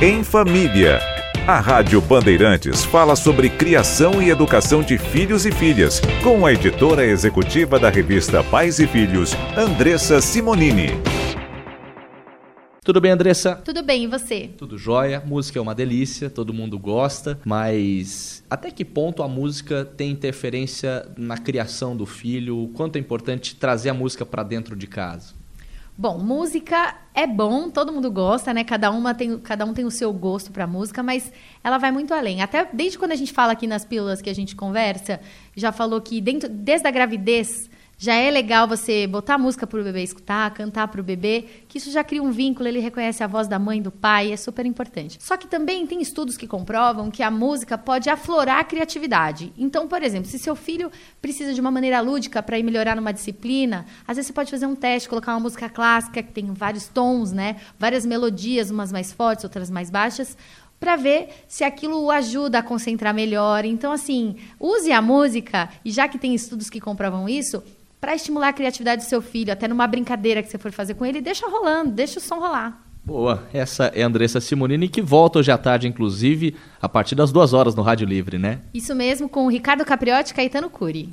Em Família. A Rádio Bandeirantes fala sobre criação e educação de filhos e filhas, com a editora executiva da revista Pais e Filhos, Andressa Simonini. Tudo bem, Andressa? Tudo bem, e você? Tudo jóia. Música é uma delícia, todo mundo gosta, mas até que ponto a música tem interferência na criação do filho? O quanto é importante trazer a música para dentro de casa? Bom, música é bom, todo mundo gosta, né? Cada, uma tem, cada um tem o seu gosto para música, mas ela vai muito além. Até desde quando a gente fala aqui nas pílulas que a gente conversa, já falou que dentro, desde a gravidez já é legal você botar música para o bebê escutar, cantar para o bebê, que isso já cria um vínculo, ele reconhece a voz da mãe, do pai, é super importante. Só que também tem estudos que comprovam que a música pode aflorar a criatividade. Então, por exemplo, se seu filho precisa de uma maneira lúdica para ir melhorar numa disciplina, às vezes você pode fazer um teste, colocar uma música clássica que tem vários tons, né? Várias melodias, umas mais fortes, outras mais baixas para ver se aquilo o ajuda a concentrar melhor. Então, assim, use a música, e já que tem estudos que comprovam isso, para estimular a criatividade do seu filho, até numa brincadeira que você for fazer com ele, deixa rolando, deixa o som rolar. Boa, essa é a Andressa Simonini que volta hoje à tarde, inclusive, a partir das duas horas no Rádio Livre, né? Isso mesmo, com o Ricardo Capriotti e Caetano Curi.